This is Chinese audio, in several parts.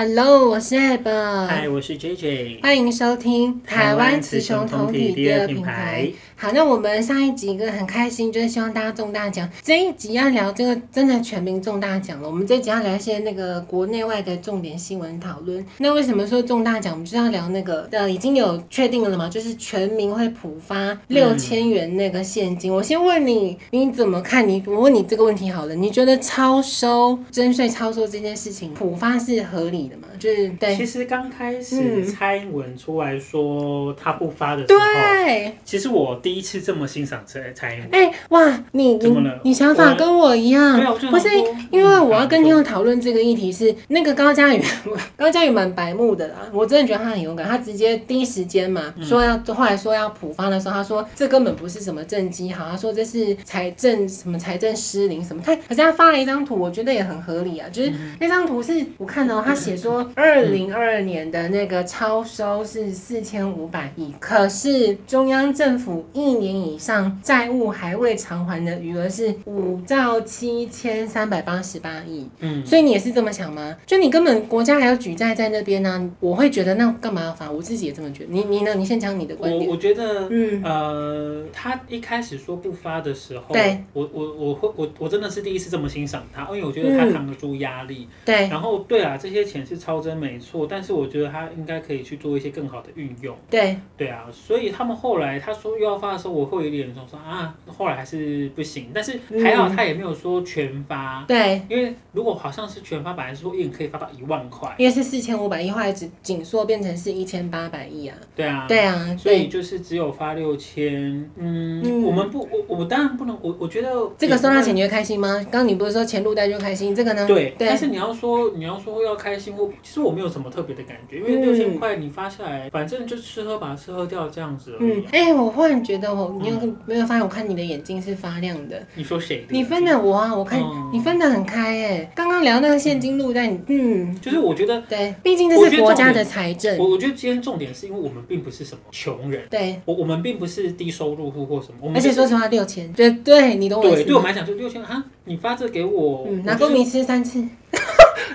Hello，我是 Ab。嗨，我是 JJ。欢迎收听台湾雌雄同体第二品牌。好，那我们上一集一个很开心，就是希望大家中大奖。这一集要聊这个真的全民中大奖了。我们这一集要聊一些那个国内外的重点新闻讨论。那为什么说中大奖？我们就要聊那个呃，已经有确定了吗？就是全民会普发六千元那个现金。嗯、我先问你，你怎么看？你我问你这个问题好了，你觉得超收征税超收这件事情普发是合理的吗？就是对。其实刚开始蔡英文出来说他不发的时候，对，其实我。第一次这么欣赏蔡蔡英文，哎、欸、哇，你你你想法跟我一样，不是因为我要跟听众讨论这个议题是那个高嘉宇，高嘉宇蛮白目的啦，我真的觉得他很勇敢，他直接第一时间嘛说要，后来说要普发的时候，他说这根本不是什么政绩好，他说这是财政什么财政失灵什么，他可是他发了一张图，我觉得也很合理啊，就是那张图是我看到他写说二零二二年的那个超收是四千五百亿，可是中央政府。一年以上债务还未偿还的余额是五兆七千三百八十八亿，嗯，所以你也是这么想吗？就你根本国家还要举债在那边呢、啊，我会觉得那干嘛要发？我自己也这么觉得。你你呢？你先讲你的观点。我我觉得，嗯呃，他一开始说不发的时候，对，我我我会我我真的是第一次这么欣赏他，因为我觉得他扛得住压力，对。然后对啊，这些钱是超真没错，但是我觉得他应该可以去做一些更好的运用，对对啊，所以他们后来他说又要发。那时候我会有点说说啊，后来还是不行，但是还好他也没有说全发，嗯、对，因为如果好像是全发，本来是说一人可以发到一万块，因为是四千五百亿，后来只紧缩变成是一千八百亿啊，对啊，对啊，所以就是只有发六千，嗯，我们不，我我当然不能，我我觉得这个收到钱你会开心吗？刚刚你不是说钱入袋就开心，这个呢？对，对，但是你要说你要说要开心，我其实我没有什么特别的感觉，因为六千块你发下来，反正就吃喝把吃喝掉这样子而已。嗯，哎、欸，我忽然觉得我你有。嗯没有发现，我看你的眼睛是发亮的。你说谁？你分的我啊，我看你分的很开哎。刚刚聊那个现金入袋，嗯，就是我觉得对，毕竟这是国家的财政。我我觉得今天重点是因为我们并不是什么穷人，对，我我们并不是低收入户或什么。而且说实话，六千，对对，你懂我意思。对，对我们来讲就六千啊，你发这给我，嗯拿公民吃三次。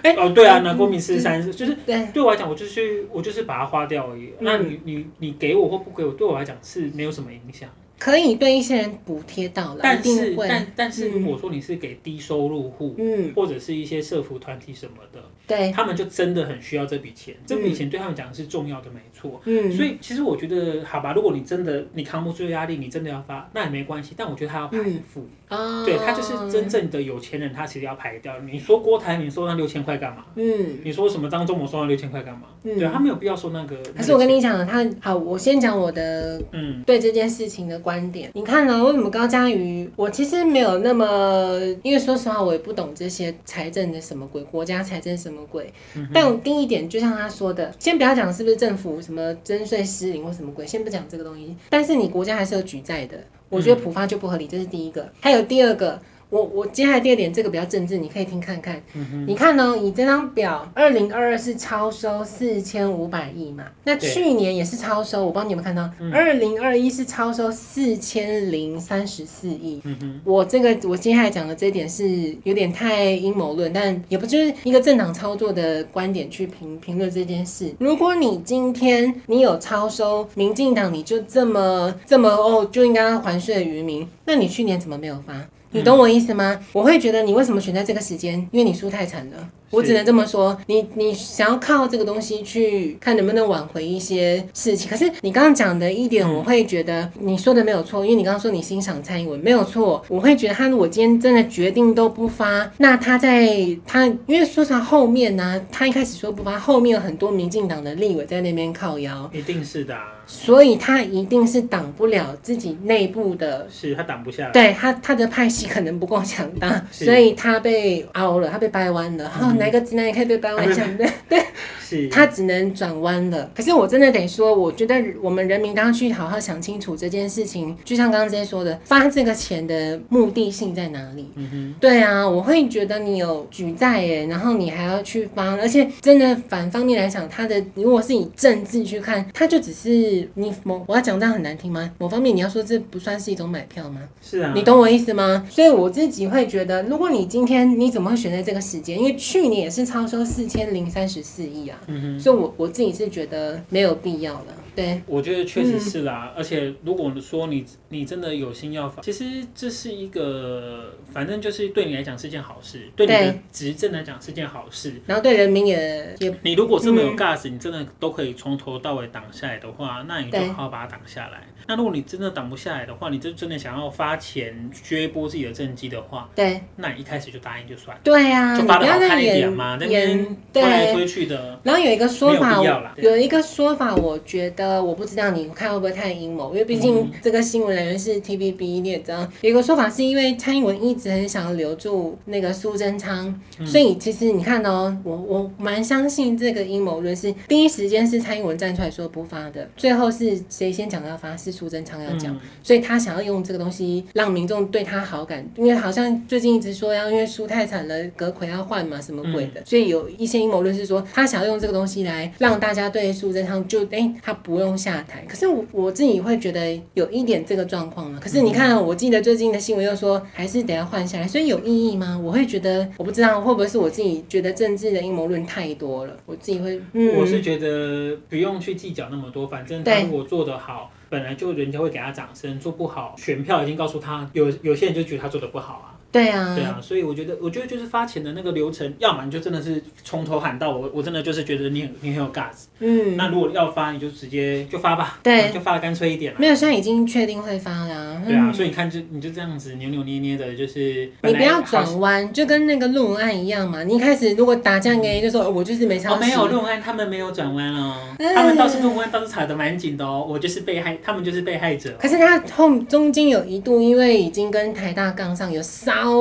哎哦，对啊，拿公民是三次，就是对对我来讲，我就是我就是把它花掉而已。那你你你给我或不给我，对我来讲是没有什么影响。可以对一些人补贴到了，但是但但是如果说你是给低收入户，嗯，或者是一些社服团体什么的，对，他们就真的很需要这笔钱，这笔钱对他们讲是重要的，没错，嗯，所以其实我觉得，好吧，如果你真的你扛不住压力，你真的要发，那也没关系，但我觉得他要排付，啊，对他就是真正的有钱人，他其实要排掉。你说郭台铭收那六千块干嘛？嗯，你说什么张忠谋收那六千块干嘛？对，他没有必要收那个。可是我跟你讲，他好，我先讲我的，嗯，对这件事情的关。观点，你看呢？为什么高嘉瑜？我其实没有那么，因为说实话，我也不懂这些财政的什么鬼，国家财政什么鬼。嗯、但我第一点，就像他说的，先不要讲是不是政府什么征税失灵或什么鬼，先不讲这个东西。但是你国家还是有举债的，我觉得普发就不合理，这是第一个。还有第二个。我我接下来第二点，这个比较政治，你可以听看看。嗯、哼你看呢？你这张表，二零二二是超收四千五百亿嘛？那去年也是超收，我不知道你有没有看到？二零二一是超收四千零三十四亿。嗯、哼我这个我接下来讲的这一点是有点太阴谋论，但也不就是一个政党操作的观点去评评论这件事。如果你今天你有超收，民进党你就这么这么哦，就应该要还税于民，那你去年怎么没有发？你懂我意思吗？我会觉得你为什么选在这个时间？因为你输太惨了。我只能这么说，你你想要靠这个东西去看能不能挽回一些事情。可是你刚刚讲的一点，我会觉得你说的没有错，因为你刚刚说你欣赏蔡英文没有错。我会觉得他如果今天真的决定都不发，那他在他因为说实话后面呢、啊，他一开始说不发，后面有很多民进党的立委在那边靠腰，一定是的、啊。所以他一定是挡不了自己内部的，是他挡不下来。对他他的派系可能不够强大，所以他被凹了，他被掰弯了。嗯哪个直男也可以被掰弯一下，对 对，是，他只能转弯了。可是我真的得说，我觉得我们人民都要去好好想清楚这件事情。就像刚刚这些说的，发这个钱的目的性在哪里？嗯哼，对啊，我会觉得你有举债耶，然后你还要去发，而且真的反方面来讲，他的如果是以政治去看，他就只是你某我要讲这样很难听吗？某方面你要说这不算是一种买票吗？是啊，你懂我意思吗？所以我自己会觉得，如果你今天你怎么会选在这个时间？因为去。去年也是超收四千零三十四亿啊，嗯，所以我我自己是觉得没有必要了。对，我觉得确实是啦。嗯、而且如果说你你真的有心要发，其实这是一个，反正就是对你来讲是件好事，对你的执政来讲是件好事。然后对人民也也，你如果这么有 gas，、嗯、你真的都可以从头到尾挡下来的话，那你就好好把它挡下来。那如果你真的挡不下来的话，你就真的想要发钱削波自己的政绩的话，对，那你一开始就答应就算了。对呀、啊，就发的好看一点嘛，那边推来推去的。然后有一个说法，有一个说法，我觉得我不知道你看会不会太阴谋，因为毕竟这个新闻来源是 TVB，你也知道，有一个说法是因为蔡英文一直很想留住那个苏贞昌，嗯、所以其实你看哦，我我蛮相信这个阴谋论是第一时间是蔡英文站出来说不发的，最后是谁先讲要发是。苏贞昌要讲，嗯、所以他想要用这个东西让民众对他好感，因为好像最近一直说要因为输太惨了，阁揆要换嘛，什么鬼的，嗯、所以有一些阴谋论是说他想要用这个东西来让大家对苏贞昌就哎、欸、他不用下台。可是我我自己会觉得有一点这个状况了。可是你看，我记得最近的新闻又说还是得要换下来，所以有意义吗？我会觉得我不知道会不会是我自己觉得政治的阴谋论太多了，我自己会，嗯、我是觉得不用去计较那么多，反正他如果做得好。本来就人家会给他掌声，做不好，选票已经告诉他，有有些人就觉得他做的不好啊。对啊，对啊，所以我觉得，我觉得就是发钱的那个流程，要么你就真的是从头喊到我，我真的就是觉得你很你很有 gas。嗯，那如果要发，你就直接就发吧，对，就发的干脆一点。没有，现在已经确定会发了。对啊，所以你看，就你就这样子扭扭捏捏的，就是你不要转弯，就跟那个论文案一样嘛。你一开始如果打这样给，就说我就是没抄袭。哦，没有论文案，他们没有转弯哦，他们倒是论文案倒是查的蛮紧的哦。我就是被害，他们就是被害者。可是他后中间有一度，因为已经跟台大杠上有稍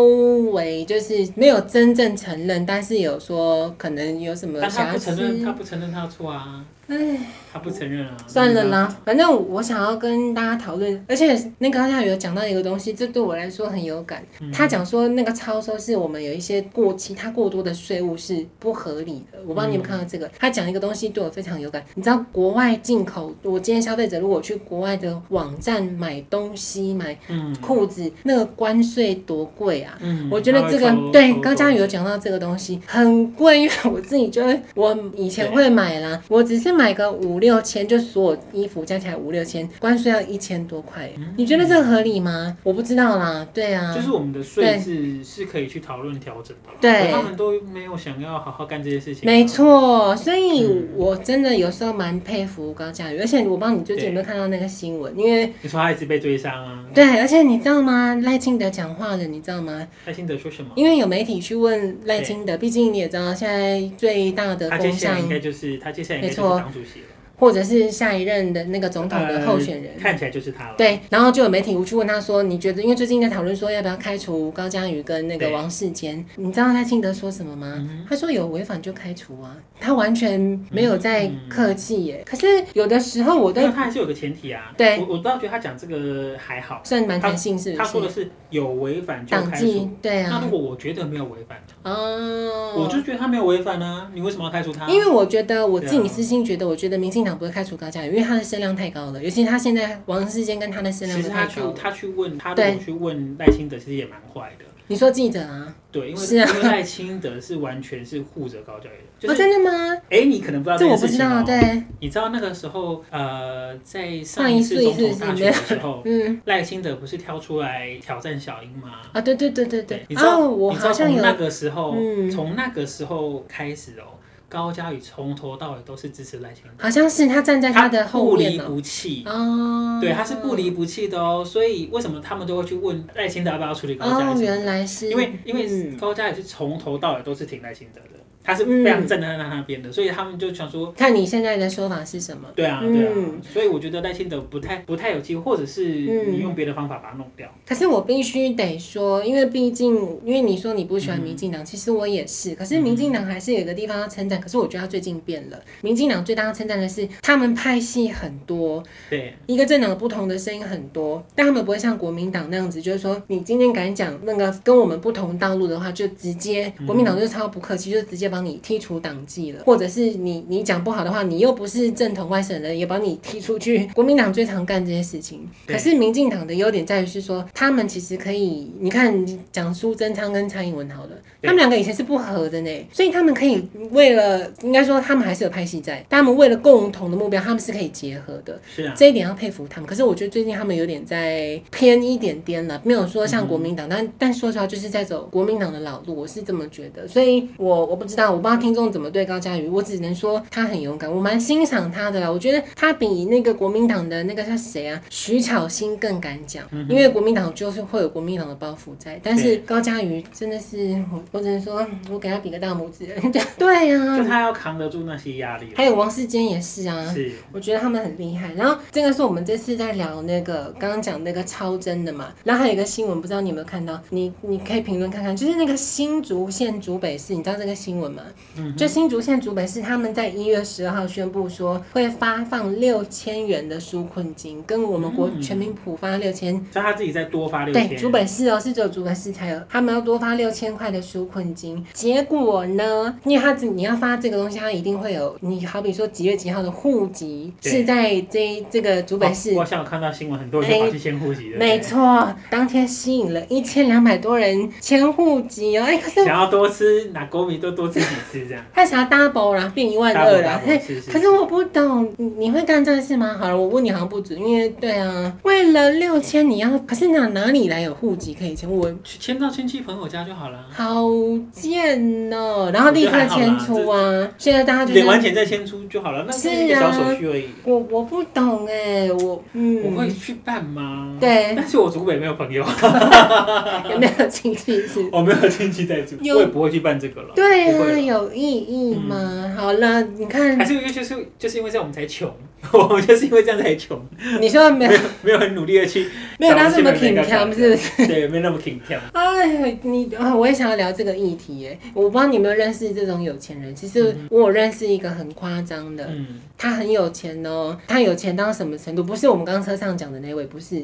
微。就是没有真正承认，但是有说可能有什么瑕疵。但他不承认，他不承认他错啊。唉。他不承认啊，算了啦，反正我想要跟大家讨论，而且那个刚才有讲到一个东西，这对我来说很有感。他讲说那个超收是我们有一些过其他过多的税务是不合理的。我不知道你有没有看到这个，他讲一个东西对我非常有感。你知道国外进口，我今天消费者如果去国外的网站买东西买裤子，那个关税多贵啊！我觉得这个对刚嘉宇有讲到这个东西很贵，因为我自己就会我以前会买啦，我只是买个五。六千就所有衣服加起来五六千，关税要一千多块，嗯、你觉得这合理吗？我不知道啦，对啊，就是我们的税制是可以去讨论调整的，对，他们都没有想要好好干这些事情，没错，所以我真的有时候蛮佩服高嘉瑜，而且我帮你最近有没有看到那个新闻？因为你说他一直被追杀啊，对，而且你知道吗？赖清德讲话了，你知道吗？赖清德说什么？因为有媒体去问赖清德，毕竟你也知道，现在最大的风向应该就是他接下来应该就是党主席。或者是下一任的那个总统的候选人，呃，看起来就是他了。对，然后就有媒体去问他说：“你觉得？因为最近在讨论说要不要开除高嘉瑜跟那个王世坚，你知道赖清德说什么吗？嗯、他说有违反就开除啊，他完全没有在客气耶。嗯、可是有的时候我都，他还是有个前提啊。对，我我倒觉得他讲这个还好，算蛮弹性，是不是？他说的是有违反就开除，对啊。那如果我觉得没有违反哦，我就觉得他没有违反呢，你为什么要开除他？因为我觉得我自己私心觉得，我觉得民进党不会开除高嘉瑜。因为他的声量太高了，尤其他现在王世坚跟他的声量太高。其实他去他去问他，如果去问赖清德，其实也蛮坏的。你说记者啊？对，因为是啊，因为赖清德是完全是护着高嘉瑜的。哦，真的吗？哎，你可能不知道这我不知道。对，你知道那个时候，呃，在上一次总统大选的时候，嗯，赖清德不是挑出来挑战小英吗？啊，对对对对对。你知道，你知道从那个时候，从那个时候开始哦。高嘉宇从头到尾都是支持赖清德，好像是他站在他的后面，不离不弃哦。对，他是不离不弃的哦。所以为什么他们都会去问赖清德要不要处理高嘉宇？哦，原来是因为因为高嘉宇是从头到尾都是挺赖清德的。他是非常站在他那边的，嗯、所以他们就想说，看你现在的说法是什么？对啊，对啊，嗯、所以我觉得赖清德不太不太有机会，或者是你用别的方法把它弄掉。可是我必须得说，因为毕竟，因为你说你不喜欢民进党，嗯、其实我也是。可是民进党还是有一个地方要称赞，可是我觉得他最近变了。民进党最大的称赞的是，他们派系很多，对，一个政党不同的声音很多，但他们不会像国民党那样子，就是说你今天敢讲那个跟我们不同道路的话，就直接国民党就是超不客气，就直接帮你剔除党籍了，或者是你你讲不好的话，你又不是正统外省人，也把你踢出去。国民党最常干这些事情，可是民进党的优点在于是说，他们其实可以，你看讲苏贞昌跟蔡英文好了，他们两个以前是不合的呢，所以他们可以为了，应该说他们还是有拍戏在，但他们为了共同的目标，他们是可以结合的。是啊，这一点要佩服他们。可是我觉得最近他们有点在偏一点点了，没有说像国民党，但但说实话就是在走国民党的老路，我是这么觉得。所以我我不知道，我不知道听众怎么对高嘉瑜，我只能说他很勇敢，我蛮欣赏他的啦。我觉得他比那个国民党的那个叫谁啊，徐巧芯更敢讲，因为国民党就是会有国民党的包袱在，但是高嘉瑜真的是，我我只能说，我给他比个大拇指。对呀、啊，就他要扛得住那些压力。还有王世坚也是啊，是，我觉得他们很厉害。然后这个是我们这次在聊那个刚刚讲那个超真的嘛，然后还有一个新闻，不知道你有没有看到？你你可以评论看看，就是那个新竹县竹北市，你知道这个新闻吗？嗯，就新竹县竹北市他们在一月十二号宣布说会发放六千元的纾困金，跟我们国全民普发六千，就他自己再多发六千。对，竹北市哦，是只有竹北市才有，他们要多发六千块的纾困金。结果呢，因为他你要发这个东西，他一定会有，你好比说几月几号的户籍是在这这个竹北市。哦、我好像有看到新闻，很多人跑去迁户籍的。没错，当天吸引了一千两百多人迁户籍哦。哎，可是想要多吃，拿国米多多吃几次这样。他想要 double 然后，变一万二了。可是我不懂，你会干这个事吗？好了，我问你好像不准，因为对啊，为了六千你要，可是哪哪里来有户籍可以迁？我去迁到亲戚朋友家就好了。好贱哦、喔，然后立刻迁出啊！现在大家就领完钱再迁出就好了，那是一个小手续而已。我我不懂哎、欸，我嗯，我会去办吗？对，但是我祖北没有朋友，有没有亲戚是？我没有亲戚在住，我也不会去办这个了。对啊，有意义吗？嗯、好了，你看，还是因为就是就是因为这样我们才穷。我们就是因为这样才穷。你说没有没有很努力的去，没有他这么挺强，是不是？对，没那么挺强。哎，你啊，我也想要聊这个议题耶。我不知道你有没有认识这种有钱人。其实我有认识一个很夸张的，嗯，他很有钱哦。他有钱到什么程度？不是我们刚刚车上讲的那位，不是。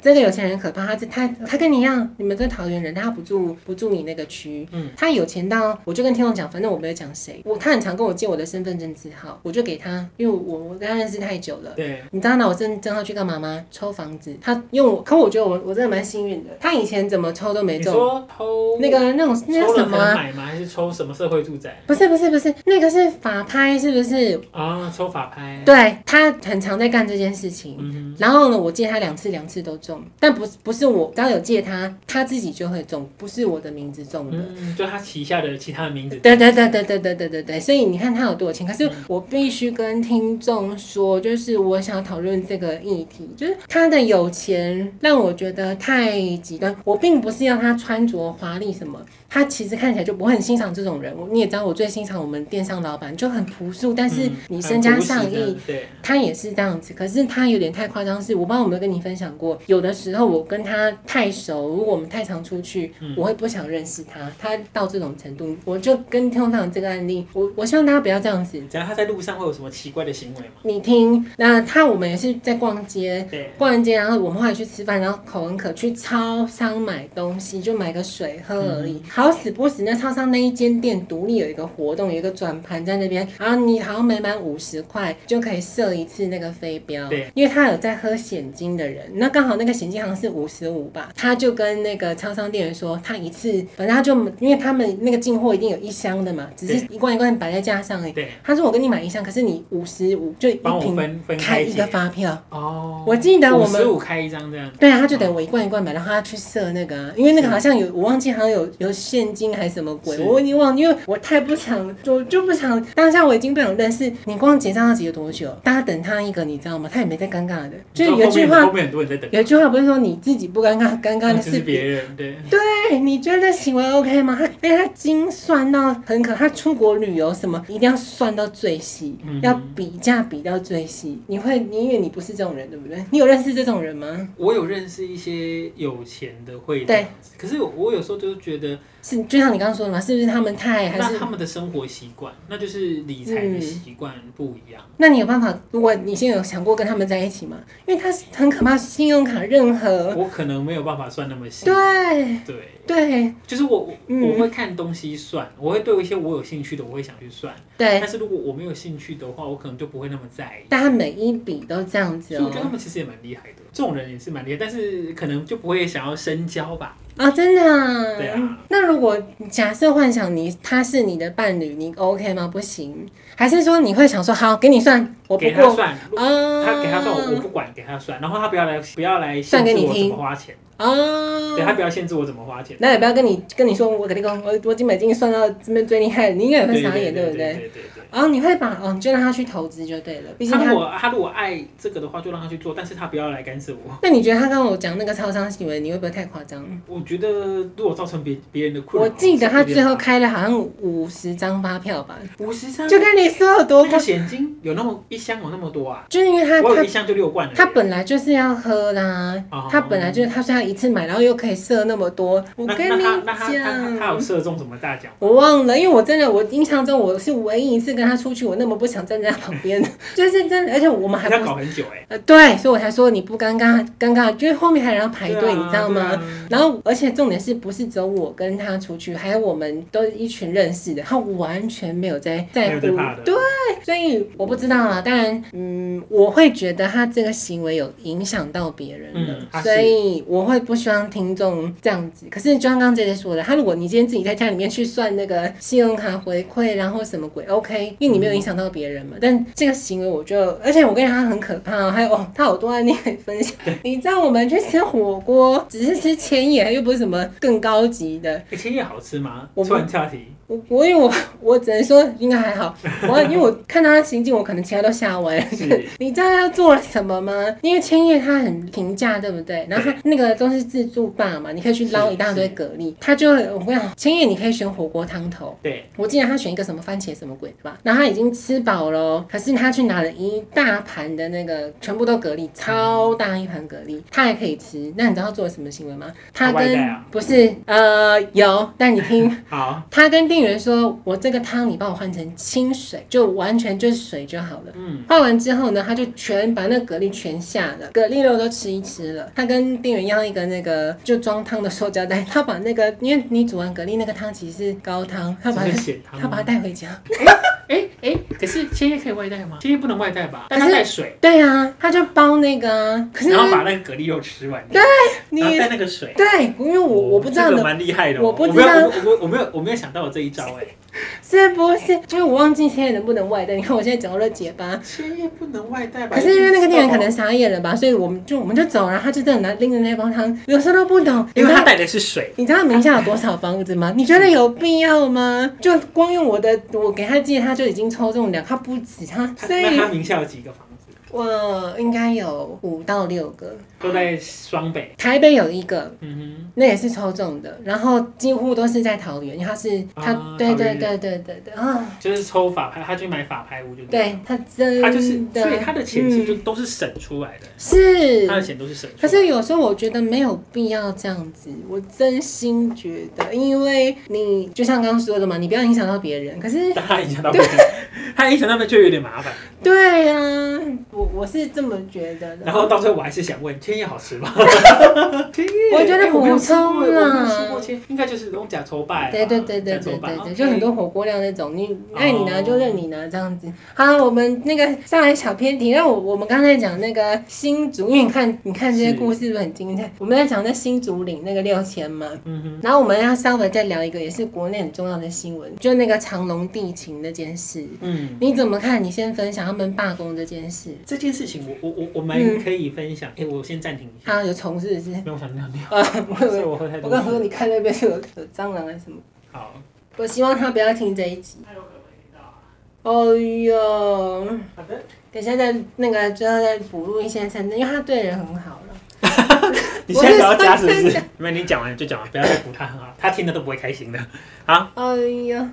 这个有钱人可怕，他他他跟你一样，你们这桃园人，他不住不住你那个区。嗯。他有钱到，我就跟听众讲，反正我没有讲谁。我他很常跟我借我的身份证字号，我就给他，因为我我跟他认识。太久了，对，你知道那我正正要去干嘛吗？抽房子，他用我，可我觉得我我真的蛮幸运的。他以前怎么抽都没中。抽那个那种那个什么买吗？还是抽什么社会住宅？不是不是不是，那个是法拍，是不是？啊，抽法拍。对，他很常在干这件事情。嗯。然后呢，我借他两次，两次都中，但不是不是我，只要有借他，他自己就会中，不是我的名字中的。嗯，就他旗下的其他的名字。对对对对对对对对对，所以你看他有多少钱？可是我必须跟听众说，就是我。想讨论这个议题，就是他的有钱让我觉得太极端。我并不是要他穿着华丽什么。他其实看起来就不会很欣赏这种人，你也知道我最欣赏我们电商老板就很朴素，但是你身家上亿，嗯、对，他也是这样子。可是他有点太夸张，是我不知道有没有跟你分享过，有的时候我跟他太熟，如果我们太常出去，嗯、我会不想认识他。他到这种程度，我就跟听众讲这个案例，我我希望大家不要这样子。只要他在路上会有什么奇怪的行为吗？你听，那他我们也是在逛街，对，逛完街然后我们后来去吃饭，然后口很渴去超商买东西，就买个水喝而已。嗯好死不死，那超商那一间店独立有一个活动，有一个转盘在那边，然后你好像每满五十块就可以设一次那个飞镖。对，因为他有在喝险金的人，那刚好那个险金好像是五十五吧，他就跟那个超商店员说，他一次反正他就因为他们那个进货一定有一箱的嘛，只是一罐一罐摆在架上而已。对，他说我跟你买一箱，可是你五十五就一瓶开一个发票。哦，我记得我们十五开一张这样。对啊，他就等我一罐一罐买，然后他去设那个，因为那个好像有我忘记好像有有现金。还是什么鬼？我已经忘，因为我太不想，就就不想。当下我已经不想认识你。光结账要结多久？大家等他一个，你知道吗？他也没在尴尬的。就是有一句话，后面很多人在等。有一句话不是说你自己不尴尬，尴尬的是别人。对对，你觉得行为 OK 吗？他哎，他精算到很可，他出国旅游什么一定要算到最细，嗯、要比价比到最细。你会，你因为你不是这种人，对不对？你有认识这种人吗？我有认识一些有钱的会对，可是我有时候就觉得。是，就像你刚刚说的嘛，是不是他们太还是他们的生活习惯，那就是理财的习惯不一样。嗯。那你有办法？如果你现在有想过跟他们在一起吗？因为他很可怕，信用卡任何我可能没有办法算那么细。对对对，就是我我会看东西算，我会对一些我有兴趣的，我会想去算。对，但是如果我没有兴趣的话，我可能就不会那么在意。但他每一笔都这样子哦，我觉得他们其实也蛮厉害的。这种人也是蛮厉害，但是可能就不会想要深交吧。啊，真的啊？对啊。那如果假设幻想你他是你的伴侣，你 OK 吗？不行，还是说你会想说好给你算，我不给他算啊，他给他算我不管，给他算，然后他不要来不要来算给你听，怎么花钱啊？对，他不要限制我怎么花钱，那也不要跟你跟你说我给你讲，我我今美金算到这边最厉害，你应该也会傻眼，对不对？对对对对。然后你会把哦，你就让他去投资就对了。毕竟他，他如果他如果爱这个的话，就让他去做，但是他不要来干涉我。那你觉得他刚刚我讲那个超商行为，你会不会太夸张？我觉得如果造成别别人的困扰，我记得他最后开了好像五十张发票吧，五十张就跟你说有多个现金有那么一箱有那么多啊？就是因为他他一箱就六罐了。他本来就是要喝啦，哦、他本来就是他说要一次买，然后又可以设那么多。我跟你讲，那他，他，他，他有射中什么大奖？我忘了，因为我真的我印象中我是唯一一次跟他出去，我那么。不想站在旁边，就是真的，而且我们还要搞很久哎、欸。呃，对，所以我才说你不尴尬，尴尬，就是后面还有人要排队，啊、你知道吗？啊、然后，而且重点是不是只有我跟他出去，还有我们都是一群认识的，他完全没有在在乎。对，所以我不知道啊。当然，嗯，我会觉得他这个行为有影响到别人了，嗯、所以我会不希望听众这样子。可是就像刚刚姐姐说的，他如果你今天自己在家里面去算那个信用卡回馈，然后什么鬼，OK，因为你没有影响到。别人嘛，但这个行为我就，而且我跟你讲，他很可怕哦。还有哦，他好多案例可以分享。你知道我们去吃火锅，只是吃千叶，又不是什么更高级的。千叶好吃吗？我突然岔题。我我因为我 我只能说应该还好，我因为我看到他行径，我可能其他都吓歪了。你知道他做了什么吗？因为千叶他很平价，对不对？然后他那个都是自助吧嘛，你可以去捞一大堆蛤蜊。他就我跟你讲，千叶你可以选火锅汤头。对，我记得他选一个什么番茄什么鬼的吧。然后他已经吃饱了，可是他去拿了一大盘的那个全部都蛤蜊，超大一盘蛤蜊，他还可以吃。那你知道他做了什么行为吗？他跟他不是呃有，但你听 好，他跟店员说：“我这个汤你帮我换成清水，就完全就是水就好了。”嗯，换完之后呢，他就全把那个蛤蜊全下了，蛤蜊肉都吃一吃了。他跟店员要一个那个就装汤的塑胶袋，他把那个因为你煮完蛤蜊那个汤其实是高汤，他把它他把它带回家。哎可是千叶可以外带吗？千叶不能外带吧？但他带水。对啊，他就包那个啊，可是然后把那个蛤蜊肉吃完。对，你带那个水。对，因为我我不知道的。蛮厉害的、喔，我不知道，我我我没有我没有想到我这一招哎、欸。是不是？因为我忘记千叶能不能外带。你看我现在讲到了结巴。千叶不能外带吧？可是因为那个店员可能傻眼了吧，所以我们就我们就走，然后他就这样拿拎着那包汤，有时候都不懂，因为他带的是水。你知道名下有多少房子吗？你觉得有必要吗？就光用我的，我给他借，他就已经抽中两，他不止他。所以那他名下有几个房子？我应该有五到六个，都在双北。台北有一个，嗯哼，那也是抽中的。然后几乎都是在桃园，因为他是他，对对对对对对啊，就是抽法拍，他去买法拍屋就对。他真，他就是，所以他的钱其实就都是省出来的，是他的钱都是省。可是有时候我觉得没有必要这样子，我真心觉得，因为你就像刚刚说的嘛，你不要影响到别人。可是他影响到别人，他影响到别人就有点麻烦。对呀。我我是这么觉得的，然后到最后我还是想问，千叶好吃吗？我觉得普通啦，应该就是龙甲抽拜。对对对对对对对，就很多火锅料那种，你爱你拿就任你拿这样子。好，我们那个上来小偏题，那我我们刚才讲那个新竹，因为你看你看这些故事是不是很精彩？我们在讲在新竹岭那个六千嘛，嗯哼。然后我们要稍微再聊一个，也是国内很重要的新闻，就那个长隆地勤那件事。嗯，你怎么看？你先分享他们罢工这件事。这件事情我，我我我我们可以分享。哎、嗯欸，我先暂停一下。啊，有虫是不是？没有，我想尿尿。啊，我喝太多。我刚说你看那边有有蟑螂还是什么？好。我希望他不要听这一集。他有可能听到啊。哦哟。好的。等一下再那个最后再补录一些，因为他对人很好了。你现在不要加是不是？因为你讲完就讲完，不要再补他很好，他听的都不会开心的。好，哎呀，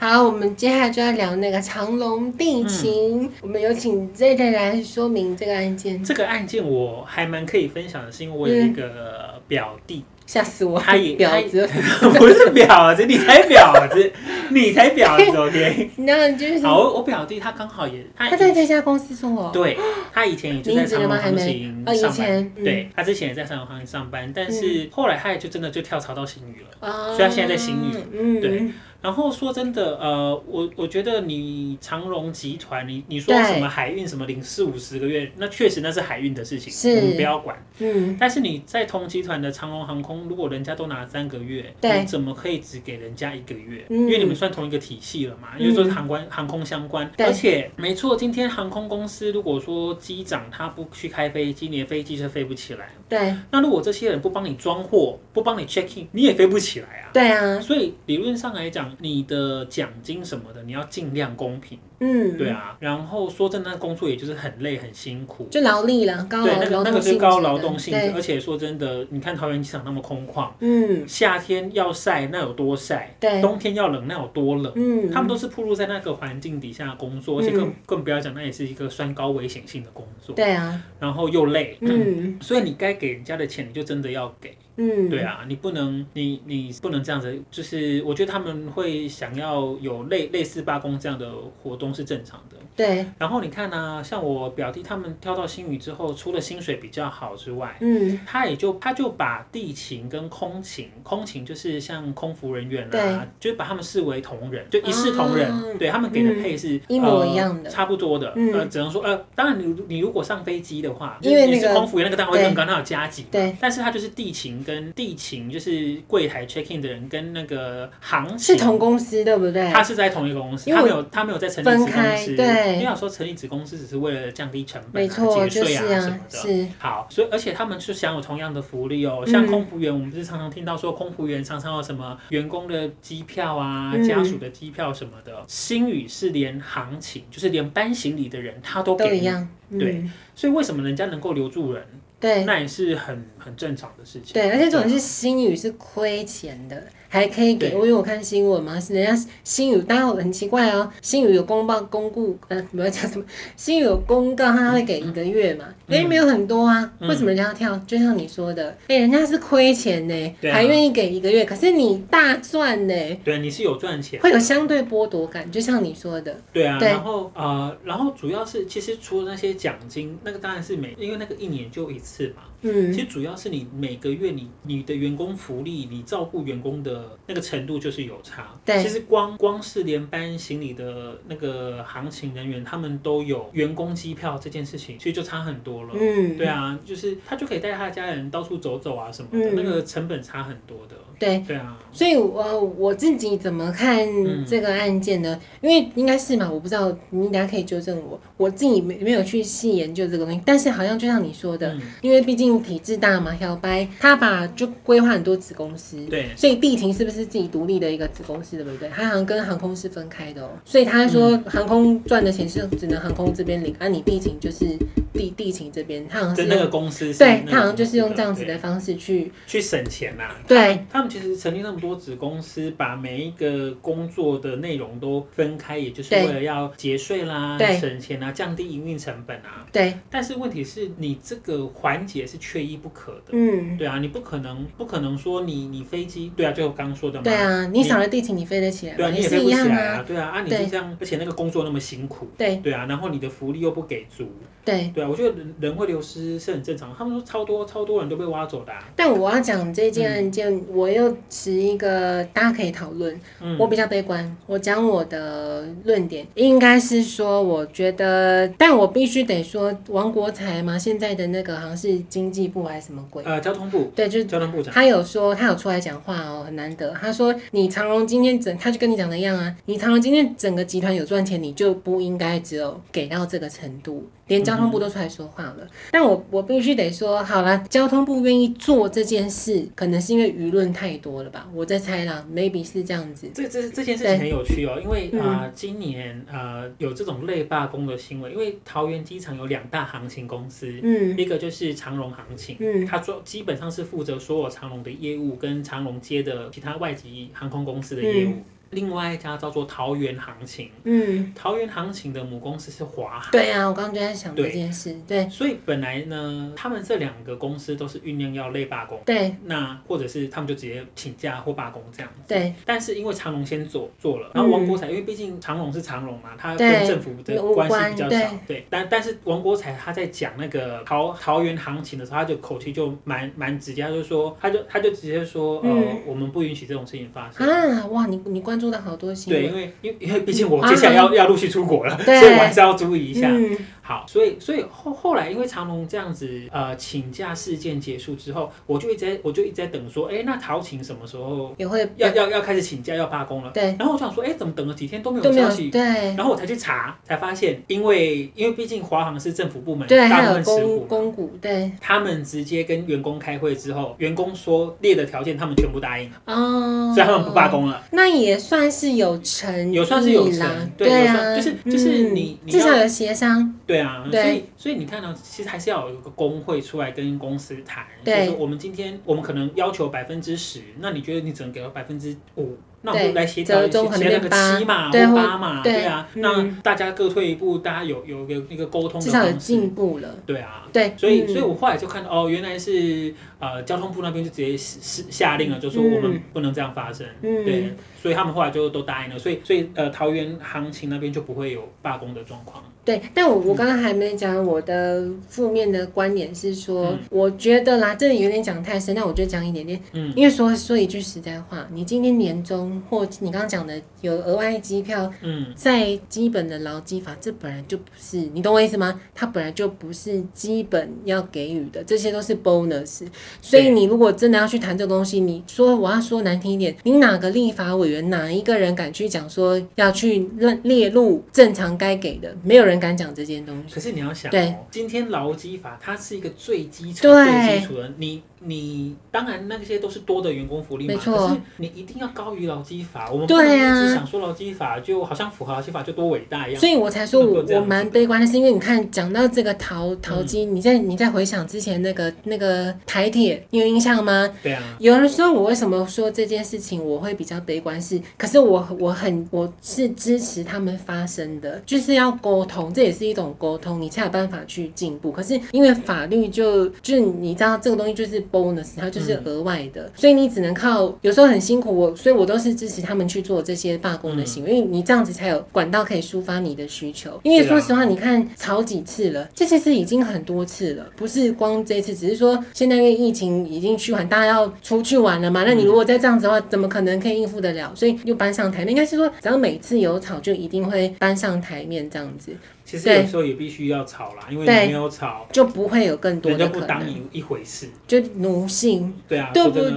好，我们接下来就要聊那个长隆地勤，嗯、我们有请 Z 来说明这个案件。这个案件我还蛮可以分享的，是因为我有一个表弟。嗯吓死我！他也婊子，不是婊子，你才婊子，你才婊子，OK？那就是好，我我表弟他刚好也，他在这家公司做哦。对，他以前也就在长隆航行上班。嗯、对，他之前也在长隆航行上班，但是后来他也就真的就跳槽到新宇了，嗯、所以他现在在新宇。嗯，对。然后说真的，呃，我我觉得你长荣集团，你你说什么海运什么零四五十个月，那确实那是海运的事情，是我们不要管。嗯。但是你在同集团的长荣航空，如果人家都拿三个月，对你怎么可以只给人家一个月？嗯。因为你们算同一个体系了嘛，因为说是航关航空相关。对。而且没错，今天航空公司如果说机长他不去开飞机，你的飞机是飞不起来。对。那如果这些人不帮你装货，不帮你 check in，你也飞不起来啊。对啊。所以理论上来讲。你的奖金什么的，你要尽量公平。嗯，对啊。然后说真的，工作也就是很累很辛苦，就劳力了，高对，那个那个是高劳动性质。而且说真的，你看桃园机场那么空旷，嗯，夏天要晒那有多晒，对，冬天要冷那有多冷，嗯，他们都是暴露在那个环境底下工作，而且更更不要讲，那也是一个算高危险性的工作。对啊。然后又累，嗯，所以你该给人家的钱，你就真的要给。嗯，对啊，你不能，你你不能这样子，就是我觉得他们会想要有类类似罢工这样的活动是正常的。对，然后你看呢、啊，像我表弟他们跳到新宇之后，除了薪水比较好之外，嗯，他也就他就把地勤跟空勤，空勤就是像空服人员啦，对。就把他们视为同仁，就一视同仁，啊、对他们给的配是、嗯、一模一样的，差不多的，嗯、呃，只能说呃，当然你你如果上飞机的话，因为你是空服员，那个单位更高，他有加急，对，但是他就是地勤跟地勤就是柜台 check in 的人跟那个航是同公司对不对？他是在同一个公司，他没有他没有在成立子公司，对。你想说成立子公司只是为了降低成本、啊、节税啊什么的，是好，所以而且他们是享有同样的福利哦。像空服员，我们不是常常听到说空服员常常有什么员工的机票啊、嗯、家属的机票什么的。星宇是连行情，就是连搬行李的人他都给一样，嗯、对。所以为什么人家能够留住人？对，那也是很很正常的事情。对，而且这种是新宇是亏钱的。还可以给，因为我看新闻嘛，是人家新宇，当然很奇怪哦。新宇有公报公布，呃，不要讲什么，新宇有公告，他会给一个月嘛？哎，没有很多啊，为什么人家要跳？就像你说的，哎，人家是亏钱呢，还愿意给一个月，可是你大赚呢？对，你是有赚钱，会有相对剥夺感，就像你说的。对啊，然后呃，然后主要是其实除了那些奖金，那个当然是每，因为那个一年就一次嘛。嗯，其实主要是你每个月你你的员工福利，你照顾员工的那个程度就是有差。对，其实光光是连搬行李的那个航勤人员，他们都有员工机票这件事情，其实就差很多了。嗯，对啊，就是他就可以带他的家人到处走走啊什么的，嗯、那个成本差很多的。对对啊，所以我我自己怎么看这个案件呢？嗯、因为应该是嘛，我不知道，你等下可以纠正我。我自己没没有去细研究这个东西，但是好像就像你说的，嗯、因为毕竟体制大嘛，小白他把就规划很多子公司，对，所以地勤是不是自己独立的一个子公司，对不对？他好像跟航空是分开的哦，所以他说航空赚的钱是只能航空这边领，啊，你地勤就是。地地勤这边，他好像是那个公司，对，他好像就是用这样子的方式去去省钱呐。对，他们其实成立那么多子公司，把每一个工作的内容都分开，也就是为了要节税啦、省钱啊、降低营运成本啊。对。但是问题是你这个环节是缺一不可的。嗯。对啊，你不可能不可能说你你飞机，对啊，就我刚刚说的嘛。对啊，你少了地勤，你飞得起来？对啊，你也飞不起来啊。对啊，啊，你就这样，而且那个工作那么辛苦。对。对啊，然后你的福利又不给足。对。对啊，我觉得人人会。流失是很正常，他们说超多超多人都被挖走的、啊。但我要讲这件案件，嗯、我又持一个大家可以讨论。嗯、我比较悲观，我讲我的论点，应该是说，我觉得，但我必须得说，王国才嘛，现在的那个好像是经济部还是什么鬼？呃，交通部。对，就是交通部长。他有说，他有出来讲话哦，很难得。他说，你长荣今天整，他就跟你讲的一样啊，你长荣今天整个集团有赚钱，你就不应该只有给到这个程度。连交通部都出来说话了。嗯、但我我必须得说，好了，交通部愿意做这件事，可能是因为舆论太多了吧？我在猜啦，maybe 是这样子。这这这件事情很有趣哦，因为啊、呃，今年呃有这种类罢工的新闻，因为桃园机场有两大航行公司，嗯，一个就是长荣航行，嗯，它做基本上是负责所有长荣的业务跟长荣接的其他外籍航空公司的业务。嗯另外一家叫做桃园行情，嗯，桃园行情的母公司是华航。对啊，我刚刚就在想这件事。对，对，所以本来呢，他们这两个公司都是酝酿要类罢工。对，那或者是他们就直接请假或罢工这样子。对，但是因为长龙先做做了，然后王国材，因为毕竟长龙是长龙嘛，他跟政府的关系比较少。对，但但是王国才他在讲那个桃桃园行情的时候，他就口气就蛮蛮直接，他就说，他就他就直接说，呃，我们不允许这种事情发生。啊，哇，你你关注到好多新闻。对，因为因因为毕竟我接下来要、啊、要陆续出国了，所以我还是要注意一下。嗯、好，所以所以后后来因为长隆这样子呃请假事件结束之后，我就一直在我就一直在等说，哎，那陶琴什么时候也会要要要开始请假要罢工了？对。然后我就想说，哎，怎么等了几天都没有消息？对。然后我才去查，才发现，因为因为毕竟华航是政府部门，对，大部分持股，公股，对。他们直接跟员工开会之后，员工说列的条件，他们全部答应哦，所以他们不罢工了。那也算是有成。有算是有成，对，对啊，就是就是你，至少有协商，对啊，所以所以你看到，其实还是要有一个工会出来跟公司谈，就是我们今天我们可能要求百分之十，那你觉得你只能给到百分之五？那我们来协调一下，协那个七嘛或八嘛，对。啊，那大家各退一步，大家有有一个那个沟通，至少有进步了，对啊，对，所以所以我后来就看到哦，原来是呃交通部那边就直接下下令了，就说我们不能这样发生，对，所以他们后来就都答应了，所以所以呃桃园行情那边就不会有罢工的状况。对，但我我刚刚还没讲我的负面的观点是说，我觉得啦，这里有点讲太深，但我就讲一点点，嗯，因为说说一句实在话，你今天年终。或你刚刚讲的有额外机票，嗯，在基本的劳基法，这本来就不是，你懂我意思吗？它本来就不是基本要给予的，这些都是 bonus。所以你如果真的要去谈这个东西，你说我要说难听一点，你哪个立法委员哪一个人敢去讲说要去列入正常该给的？没有人敢讲这件东西。可是你要想，对，今天劳基法它是一个最基础、最基础的，你。你当然那些都是多的员工福利嘛，没错，可是你一定要高于劳基法。我们不能一直想说劳基法就好像符合劳基法就多伟大一样。所以我才说我我蛮悲观的，是因为你看讲到这个淘淘金，你在你在回想之前那个那个台铁，你有印象吗？对啊。有人说我为什么说这件事情我会比较悲观是，可是我我很我是支持他们发生的，就是要沟通，这也是一种沟通，你才有办法去进步。可是因为法律就就你知道这个东西就是。bonus，它就是额外的，嗯、所以你只能靠有时候很辛苦，我所以我都是支持他们去做这些罢工的行为，嗯、因为你这样子才有管道可以抒发你的需求。因为说实话，你看吵几次了，这其实已经很多次了，不是光这次，只是说现在因为疫情已经趋缓，大家要出去玩了嘛。那你如果再这样子的话，怎么可能可以应付得了？所以又搬上台面，应该是说只要每次有吵，就一定会搬上台面这样子。其实有时候也必须要吵啦，因为你没有吵，就不会有更多的人家不当你一回事，就奴性，对啊，对不对？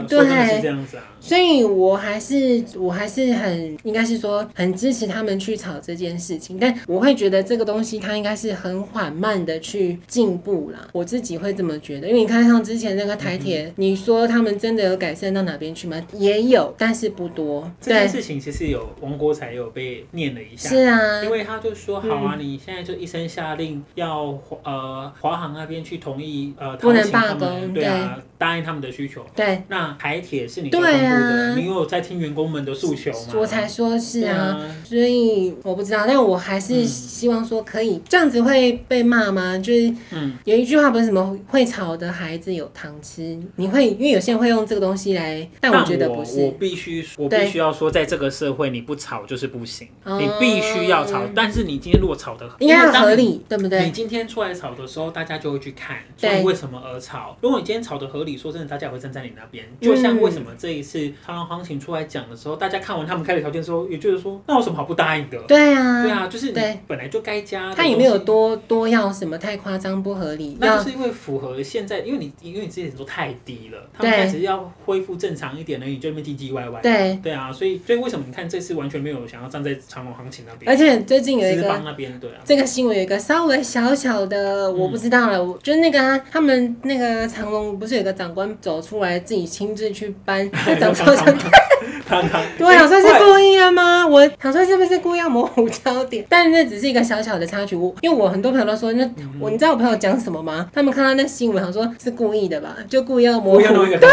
是这样子啊。所以我还是我还是很应该是说很支持他们去吵这件事情，但我会觉得这个东西它应该是很缓慢的去进步啦，我自己会这么觉得。因为你看像之前那个台铁，嗯、你说他们真的有改善到哪边去吗？也有，但是不多。这件事情其实有王国才有被念了一下，是啊，因为他就说好啊，你现在。就一声下令，要呃华航那边去同意呃，不能罢工，对啊，答应他们的需求。对，那台铁是你公布的，你有在听员工们的诉求吗？我才说是啊，所以我不知道，但我还是希望说可以这样子会被骂吗？就是嗯，有一句话不是什么会吵的孩子有糖吃，你会因为有些人会用这个东西来，但我觉得不是，我必须我必须要说，在这个社会你不吵就是不行，你必须要吵，但是你今天如果吵得很。合理对不对？你今天出来吵的时候，大家就会去看，所以为什么而吵。如果你今天吵的合理，说真的，大家也会站在你那边。就像为什么这一次长隆行情出来讲的时候，大家看完他们开的条件之后，也就是说，那有什么好不答应的？对啊，对啊，就是你本来就该加。他也没有多多要什么太夸张不合理，那就是因为符合现在，因为你因为你之前说太低了，他们开始要恢复正常一点而已，就那边唧唧歪歪。对对啊，所以所以为什么你看这次完全没有想要站在长隆行情那边？而且最近有一个那边，对啊，这个。新闻有一个稍微小小的，我不知道了，嗯、就是那个、啊、他们那个长隆不是有个长官走出来自己亲自去搬，那长官想看。对，想说是故意的吗？我想说是不是故意要模糊焦点？但是那只是一个小小的插曲。我因为我很多朋友都说，那我你知道我朋友讲什么吗？他们看到那新闻，想说是故意的吧，就故意要模糊，对，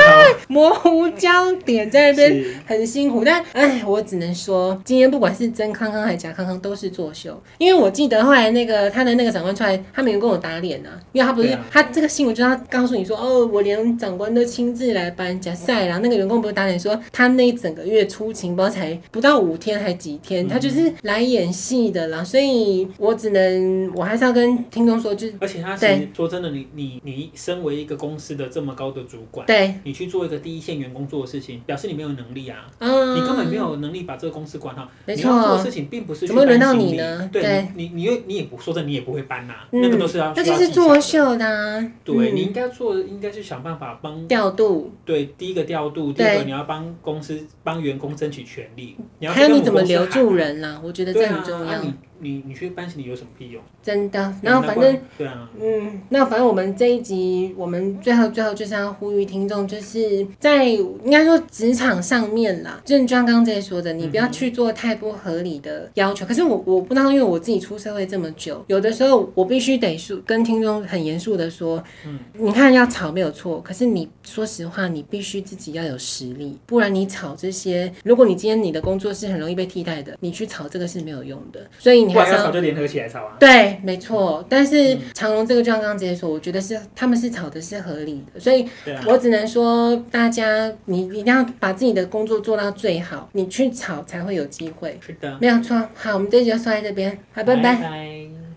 模糊焦点在那边很辛苦。但哎，我只能说，今天不管是真康康还是假康康，都是作秀。因为我记得后来那个他的那个长官出来，他没有跟我打脸啊，因为他不是他这个新闻，就他告诉你说，哦，我连长官都亲自来搬家赛，然后那个员工不是打脸说他那一整个月出勤包才不到五天还几天，他就是来演戏的啦。所以我只能，我还是要跟听众说，就是而且他是说真的，你你你身为一个公司的这么高的主管，对，你去做一个第一线员工做的事情，表示你没有能力啊，嗯，你根本没有能力把这个公司管好。没错，你要做的事情并不是怎么轮到你呢？对，你你又你也不说真，你也不会搬呐，那个都是要那就是作秀的。对，你应该做的应该是想办法帮调度。对，第一个调度，第二个你要帮公司帮员工争取权利，还有你怎么留住人啦？我觉得这很重要。你你你去搬行李有什么屁用？真的，然后反正对啊，嗯，那反正我们这一集，我们最后最后就是要呼吁听众，就是在应该说职场上面啦，就像刚刚这些说的，你不要去做太不合理的要求。嗯、可是我我不知道，因为我自己出社会这么久，有的时候我必须得说跟听众很严肃的说，嗯，你看要吵没有错，可是你说实话，你必须自己要有实力，不然你吵这些，如果你今天你的工作是很容易被替代的，你去吵这个是没有用的，所以。不然要炒就联合起来炒啊！对，没错。但是长隆这个就像刚刚直接说，我觉得是他们是炒的是合理的，所以我只能说大家你一定要把自己的工作做到最好，你去炒才会有机会。是的，没有错。好，我们这集就说在这边，好，拜拜。拜拜。